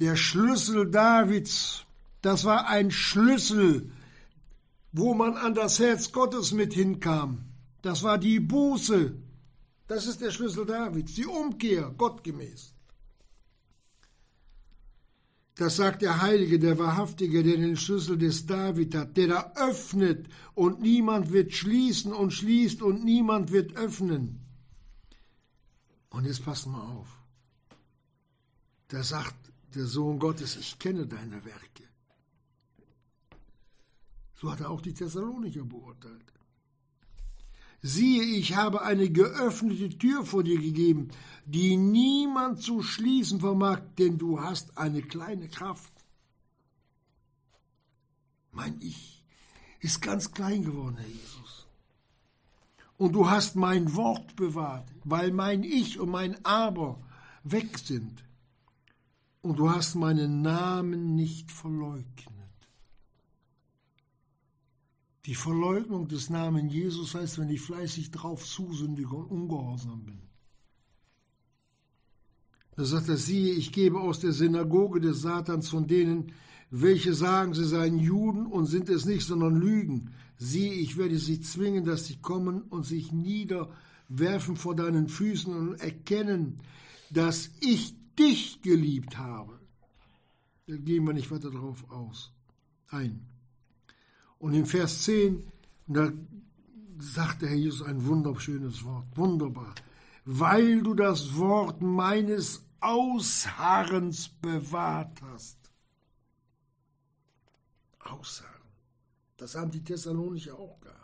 Der Schlüssel Davids, das war ein Schlüssel, wo man an das Herz Gottes mit hinkam. Das war die Buße. Das ist der Schlüssel Davids, die Umkehr, gottgemäß. Das sagt der Heilige, der Wahrhaftige, der den Schlüssel des David hat, der da öffnet und niemand wird schließen und schließt und niemand wird öffnen. Und jetzt passt mal auf. Da sagt der Sohn Gottes, ich kenne deine Werke. So hat er auch die Thessalonicher beurteilt. Siehe, ich habe eine geöffnete Tür vor dir gegeben, die niemand zu schließen vermag, denn du hast eine kleine Kraft. Mein Ich ist ganz klein geworden, Herr Jesus und du hast mein Wort bewahrt, weil mein Ich und mein Aber weg sind. Und du hast meinen Namen nicht verleugnet. Die Verleugnung des Namen Jesus heißt, wenn ich fleißig drauf zusündige und ungehorsam bin. Da sagt er, siehe, ich gebe aus der Synagoge des Satans von denen, welche sagen, sie seien Juden und sind es nicht, sondern lügen. Siehe, ich werde sie zwingen, dass sie kommen und sich niederwerfen vor deinen Füßen und erkennen, dass ich dich geliebt habe. Da gehen wir nicht weiter darauf aus. Ein. Und in Vers 10, da sagt der Herr Jesus ein wunderschönes Wort. Wunderbar. Weil du das Wort meines Ausharrens bewahrt hast Ausharren. Das haben die Thessalonicher auch gehabt.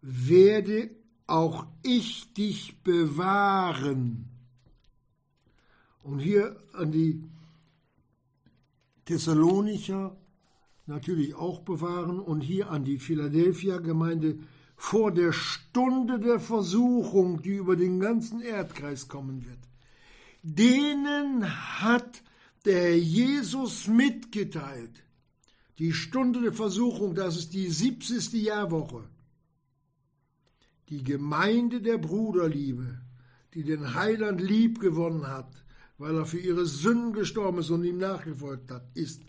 Werde auch ich dich bewahren. Und hier an die Thessalonicher natürlich auch bewahren und hier an die Philadelphia-Gemeinde vor der Stunde der Versuchung, die über den ganzen Erdkreis kommen wird. Denen hat der Jesus mitgeteilt. Die Stunde der Versuchung, das ist die 70. Jahrwoche. Die Gemeinde der Bruderliebe, die den Heiland lieb gewonnen hat, weil er für ihre Sünden gestorben ist und ihm nachgefolgt hat, ist.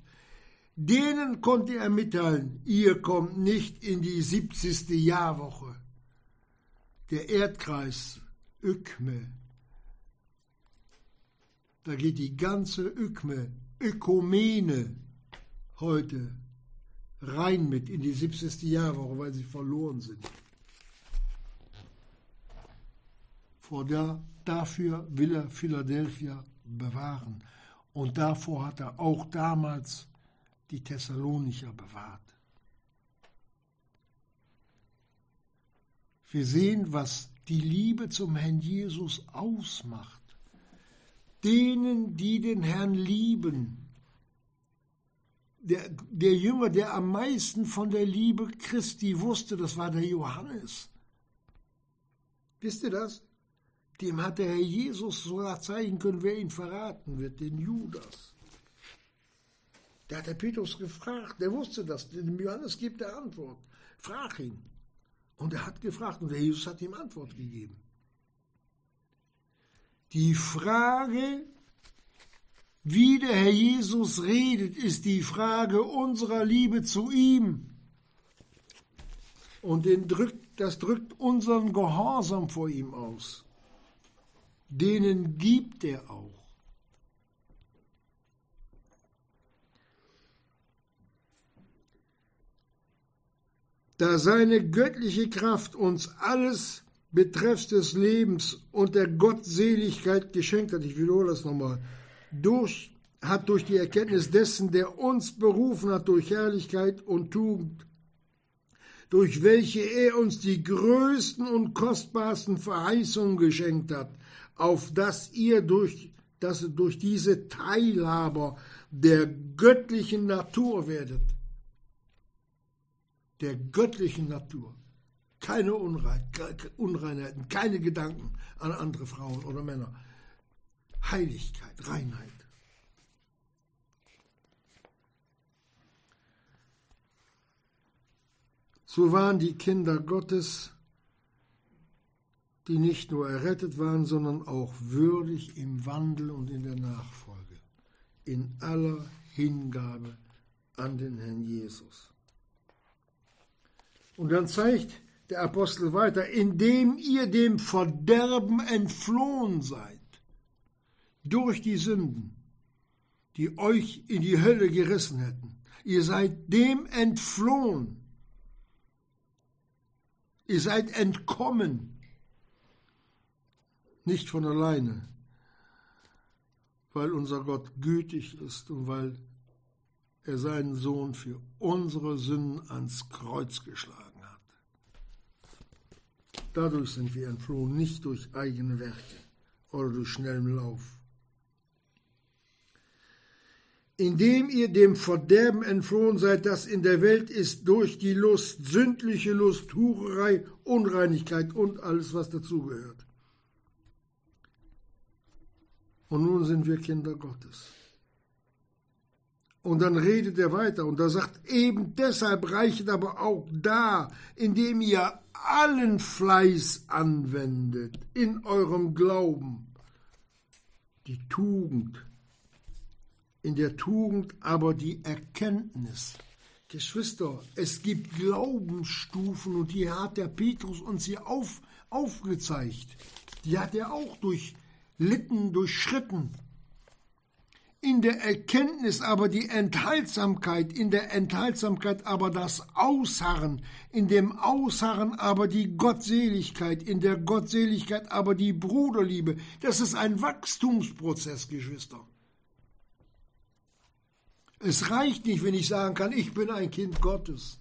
Denen konnte er mitteilen, ihr kommt nicht in die 70. Jahrwoche. Der Erdkreis, Ökme, da geht die ganze Ökme, Ökumene heute rein mit in die 70. Jahrwoche, weil sie verloren sind. Vor der, dafür will er Philadelphia bewahren. Und davor hat er auch damals die Thessalonicher bewahrt. Wir sehen, was die Liebe zum Herrn Jesus ausmacht. Denen, die den Herrn lieben. Der, der Jünger, der am meisten von der Liebe Christi wusste, das war der Johannes. Wisst ihr das? Dem hat der Herr Jesus sogar zeigen können, wer ihn verraten wird, den Judas. Da hat der Petrus gefragt, der wusste das, dem Johannes gibt er Antwort. Frag ihn. Und er hat gefragt und der Jesus hat ihm Antwort gegeben. Die Frage, wie der Herr Jesus redet, ist die Frage unserer Liebe zu ihm. Und drückt, das drückt unseren Gehorsam vor ihm aus denen gibt er auch. Da seine göttliche Kraft uns alles betreffs des Lebens und der Gottseligkeit geschenkt hat, ich wiederhole das nochmal, durch, hat durch die Erkenntnis dessen, der uns berufen hat durch Herrlichkeit und Tugend, durch welche er uns die größten und kostbarsten Verheißungen geschenkt hat, auf dass ihr durch, dass durch diese Teilhaber der göttlichen Natur werdet. Der göttlichen Natur. Keine Unreinheiten, keine Gedanken an andere Frauen oder Männer. Heiligkeit, Reinheit. So waren die Kinder Gottes die nicht nur errettet waren, sondern auch würdig im Wandel und in der Nachfolge, in aller Hingabe an den Herrn Jesus. Und dann zeigt der Apostel weiter, indem ihr dem Verderben entflohen seid, durch die Sünden, die euch in die Hölle gerissen hätten. Ihr seid dem entflohen. Ihr seid entkommen nicht von alleine, weil unser Gott gütig ist und weil er seinen Sohn für unsere Sünden ans Kreuz geschlagen hat. Dadurch sind wir entflohen, nicht durch eigene Werke oder durch schnellen Lauf. Indem ihr dem Verderben entflohen seid, das in der Welt ist, durch die Lust, sündliche Lust, Hurerei, Unreinigkeit und alles, was dazugehört. Und nun sind wir Kinder Gottes. Und dann redet er weiter und er sagt, eben deshalb reichet aber auch da, indem ihr allen Fleiß anwendet in eurem Glauben, die Tugend, in der Tugend aber die Erkenntnis. Geschwister, es gibt Glaubensstufen und die hat der Petrus uns hier auf, aufgezeigt. Die hat er auch durch litten, durchschritten. In der Erkenntnis aber die Enthaltsamkeit, in der Enthaltsamkeit aber das Ausharren, in dem Ausharren aber die Gottseligkeit, in der Gottseligkeit aber die Bruderliebe. Das ist ein Wachstumsprozess, Geschwister. Es reicht nicht, wenn ich sagen kann, ich bin ein Kind Gottes.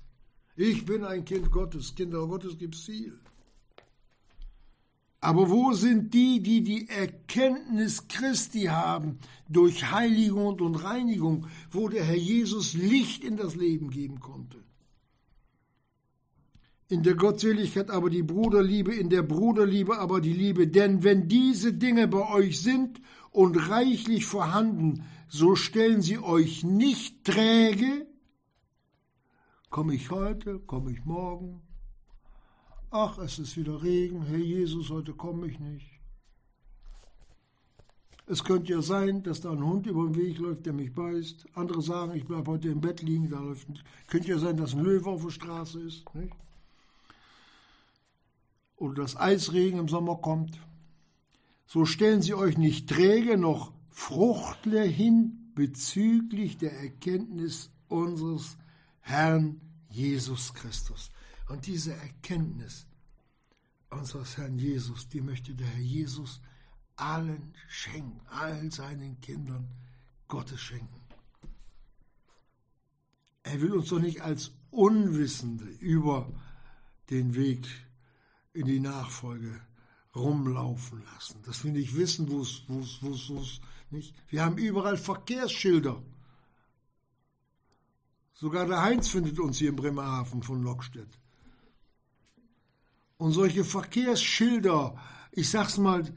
Ich bin ein Kind Gottes. Kinder Gottes gibt es viel. Aber wo sind die, die die Erkenntnis Christi haben durch Heiligung und Reinigung, wo der Herr Jesus Licht in das Leben geben konnte? In der Gottseligkeit aber die Bruderliebe, in der Bruderliebe aber die Liebe. Denn wenn diese Dinge bei euch sind und reichlich vorhanden, so stellen sie euch nicht träge. Komme ich heute, komme ich morgen, Ach, es ist wieder Regen, Herr Jesus, heute komme ich nicht. Es könnte ja sein, dass da ein Hund über den Weg läuft, der mich beißt. Andere sagen, ich bleibe heute im Bett liegen, da läuft. Könnte ja sein, dass ein Löwe auf der Straße ist. Nicht? Oder dass Eisregen im Sommer kommt. So stellen Sie euch nicht träge noch fruchtler hin bezüglich der Erkenntnis unseres Herrn Jesus Christus. Und diese Erkenntnis unseres Herrn Jesus, die möchte der Herr Jesus allen schenken, all seinen Kindern Gottes schenken. Er will uns doch nicht als Unwissende über den Weg in die Nachfolge rumlaufen lassen. Dass wir nicht wissen, wo es, wo es, wo es, wo es nicht. Wir haben überall Verkehrsschilder. Sogar der Heinz findet uns hier in Bremerhaven von Lockstedt. Und solche Verkehrsschilder, ich sag's mal,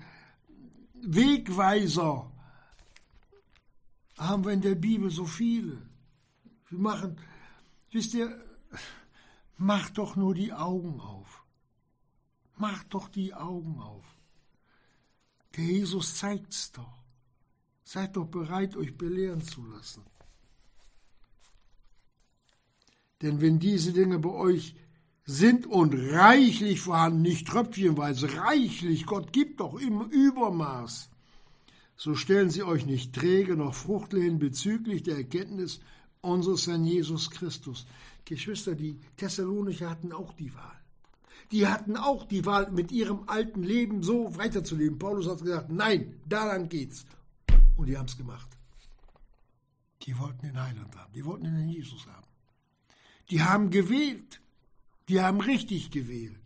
Wegweiser, haben wir in der Bibel so viele. Wir machen, wisst ihr, macht doch nur die Augen auf. Macht doch die Augen auf. Der Jesus zeigt's doch. Seid doch bereit, euch belehren zu lassen. Denn wenn diese Dinge bei euch sind und reichlich vorhanden, nicht tröpfchenweise, reichlich, Gott gibt doch im Übermaß. So stellen sie euch nicht träge noch fruchtlos bezüglich der Erkenntnis unseres Herrn Jesus Christus. Geschwister, die Thessalonicher hatten auch die Wahl. Die hatten auch die Wahl, mit ihrem alten Leben so weiterzuleben. Paulus hat gesagt, nein, daran geht's. Und die haben es gemacht. Die wollten den Heiland haben, die wollten den Jesus haben. Die haben gewählt. Die haben richtig gewählt.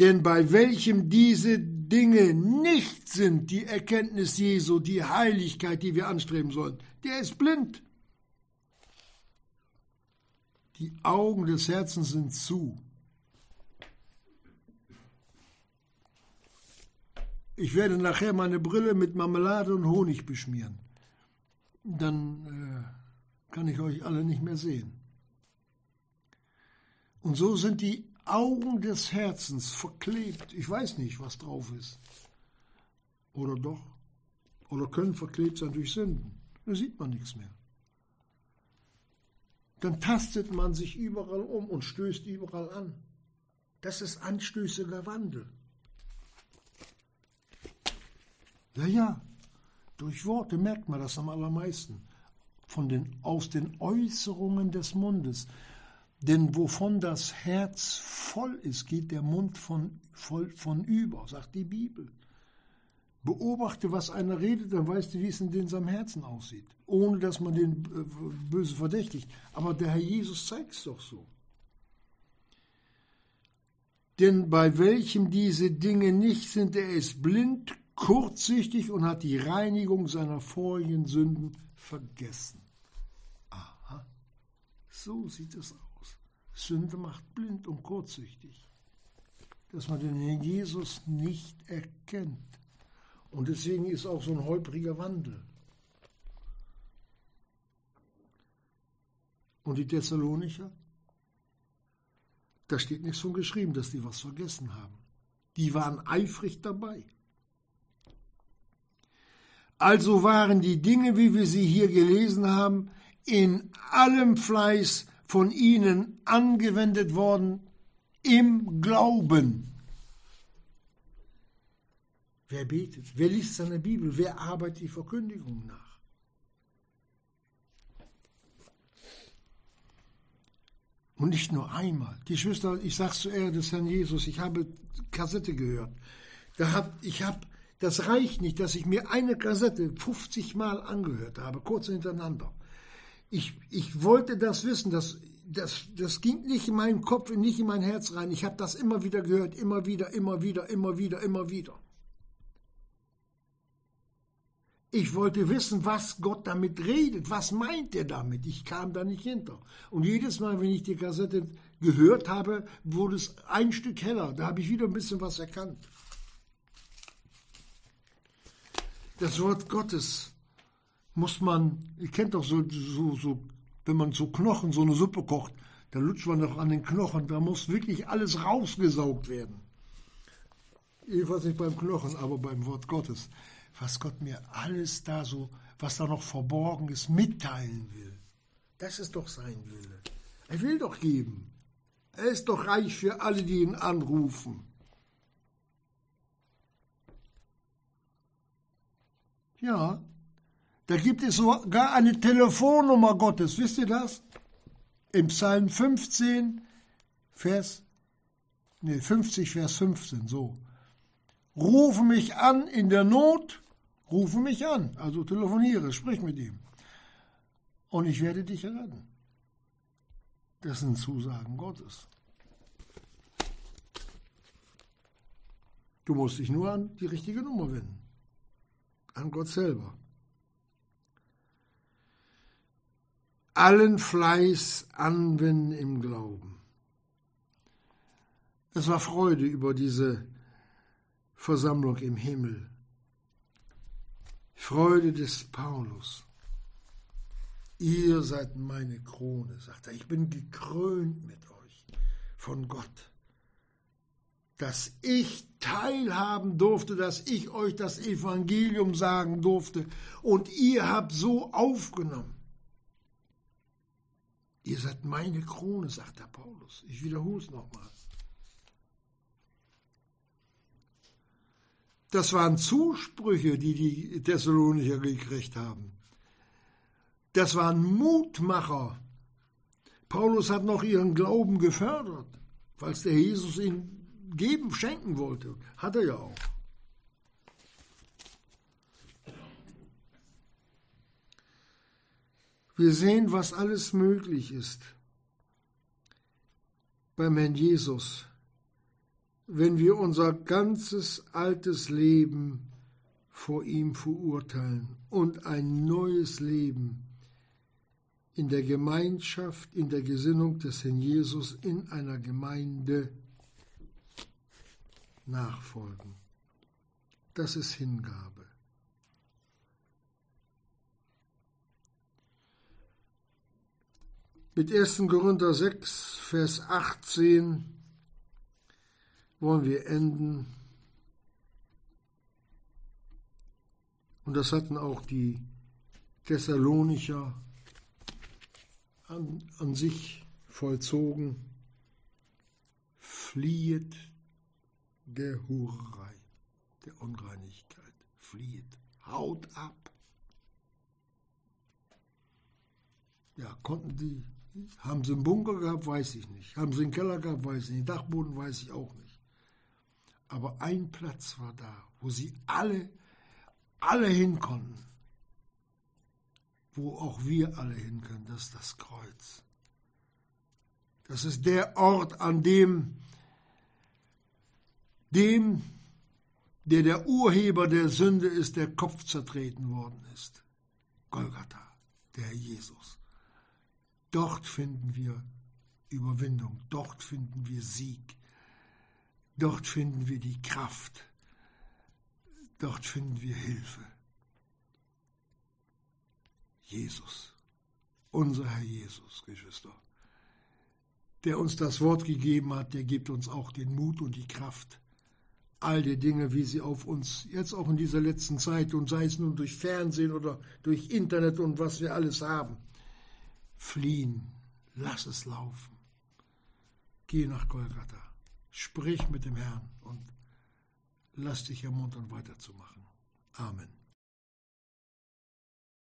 Denn bei welchem diese Dinge nicht sind, die Erkenntnis Jesu, die Heiligkeit, die wir anstreben sollen, der ist blind. Die Augen des Herzens sind zu. Ich werde nachher meine Brille mit Marmelade und Honig beschmieren. Dann äh, kann ich euch alle nicht mehr sehen. Und so sind die Augen des Herzens verklebt. Ich weiß nicht, was drauf ist. Oder doch? Oder können verklebt sein durch Sünden. Da sieht man nichts mehr. Dann tastet man sich überall um und stößt überall an. Das ist anstößiger Wandel. Ja, ja, durch Worte merkt man das am allermeisten. Von den, aus den Äußerungen des Mundes. Denn wovon das Herz voll ist, geht der Mund von, voll von über, sagt die Bibel. Beobachte, was einer redet, dann weißt du, wie es in seinem Herzen aussieht. Ohne dass man den äh, böse verdächtigt. Aber der Herr Jesus zeigt es doch so. Denn bei welchem diese Dinge nicht sind, er ist blind, kurzsichtig und hat die Reinigung seiner vorigen Sünden vergessen. Aha, so sieht es aus. Sünde macht blind und kurzsichtig, dass man den Herrn Jesus nicht erkennt. Und deswegen ist auch so ein holpriger Wandel. Und die Thessalonicher? Da steht nichts von geschrieben, dass die was vergessen haben. Die waren eifrig dabei. Also waren die Dinge, wie wir sie hier gelesen haben, in allem Fleiß von ihnen angewendet worden im Glauben. Wer betet? Wer liest seine Bibel? Wer arbeitet die Verkündigung nach? Und nicht nur einmal. Die Schwester, ich sag's zu Ehre des Herrn Jesus, ich habe Kassette gehört. Da hab, ich habe, das reicht nicht, dass ich mir eine Kassette 50 Mal angehört habe, kurz hintereinander. Ich, ich wollte das wissen, das, das, das ging nicht in meinen Kopf, nicht in mein Herz rein. Ich habe das immer wieder gehört, immer wieder, immer wieder, immer wieder, immer wieder. Ich wollte wissen, was Gott damit redet. Was meint er damit? Ich kam da nicht hinter. Und jedes Mal, wenn ich die Kassette gehört habe, wurde es ein Stück heller. Da habe ich wieder ein bisschen was erkannt. Das Wort Gottes muss man, ihr kennt doch so, so, so, wenn man so Knochen, so eine Suppe kocht, da lutscht man doch an den Knochen, da muss wirklich alles rausgesaugt werden. Jedenfalls nicht beim Knochen, aber beim Wort Gottes was Gott mir alles da so, was da noch verborgen ist, mitteilen will. Das ist doch sein Wille. Er will doch geben. Er ist doch reich für alle, die ihn anrufen. Ja, da gibt es sogar eine Telefonnummer Gottes. Wisst ihr das? Im Psalm 15, Vers, nee, 50, Vers 15, so. Rufe mich an in der Not Rufe mich an, also telefoniere, sprich mit ihm. Und ich werde dich retten. Das sind Zusagen Gottes. Du musst dich nur an die richtige Nummer wenden. An Gott selber. Allen Fleiß anwenden im Glauben. Es war Freude über diese Versammlung im Himmel. Freude des Paulus. Ihr seid meine Krone, sagt er. Ich bin gekrönt mit euch von Gott. Dass ich teilhaben durfte, dass ich euch das Evangelium sagen durfte und ihr habt so aufgenommen. Ihr seid meine Krone, sagt der Paulus. Ich wiederhole es nochmal. Das waren Zusprüche, die die Thessalonicher gekriegt haben. Das waren Mutmacher. Paulus hat noch ihren Glauben gefördert, weil der Jesus ihnen geben, schenken wollte. Hat er ja auch. Wir sehen, was alles möglich ist beim Herrn Jesus wenn wir unser ganzes altes Leben vor ihm verurteilen und ein neues Leben in der Gemeinschaft, in der Gesinnung des Herrn Jesus in einer Gemeinde nachfolgen. Das ist Hingabe. Mit 1. Korinther 6, Vers 18 wollen wir enden. Und das hatten auch die Thessalonicher an, an sich vollzogen. Fliehet der Hurerei, der Unreinigkeit. Fliehet, haut ab. Ja, konnten die, haben sie einen Bunker gehabt, weiß ich nicht. Haben sie einen Keller gehabt, weiß ich nicht. Dachboden weiß ich auch nicht. Aber ein Platz war da, wo sie alle, alle hin konnten. Wo auch wir alle hin können, das ist das Kreuz. Das ist der Ort, an dem, dem, der der Urheber der Sünde ist, der Kopf zertreten worden ist. Golgatha, der Jesus. Dort finden wir Überwindung, dort finden wir Sieg, Dort finden wir die Kraft. Dort finden wir Hilfe. Jesus, unser Herr Jesus, Geschwister, der uns das Wort gegeben hat, der gibt uns auch den Mut und die Kraft, all die Dinge, wie sie auf uns jetzt auch in dieser letzten Zeit und sei es nun durch Fernsehen oder durch Internet und was wir alles haben, fliehen, lass es laufen. Geh nach Golgatha. Sprich mit dem Herrn und lass dich ermuntern, weiterzumachen. Amen.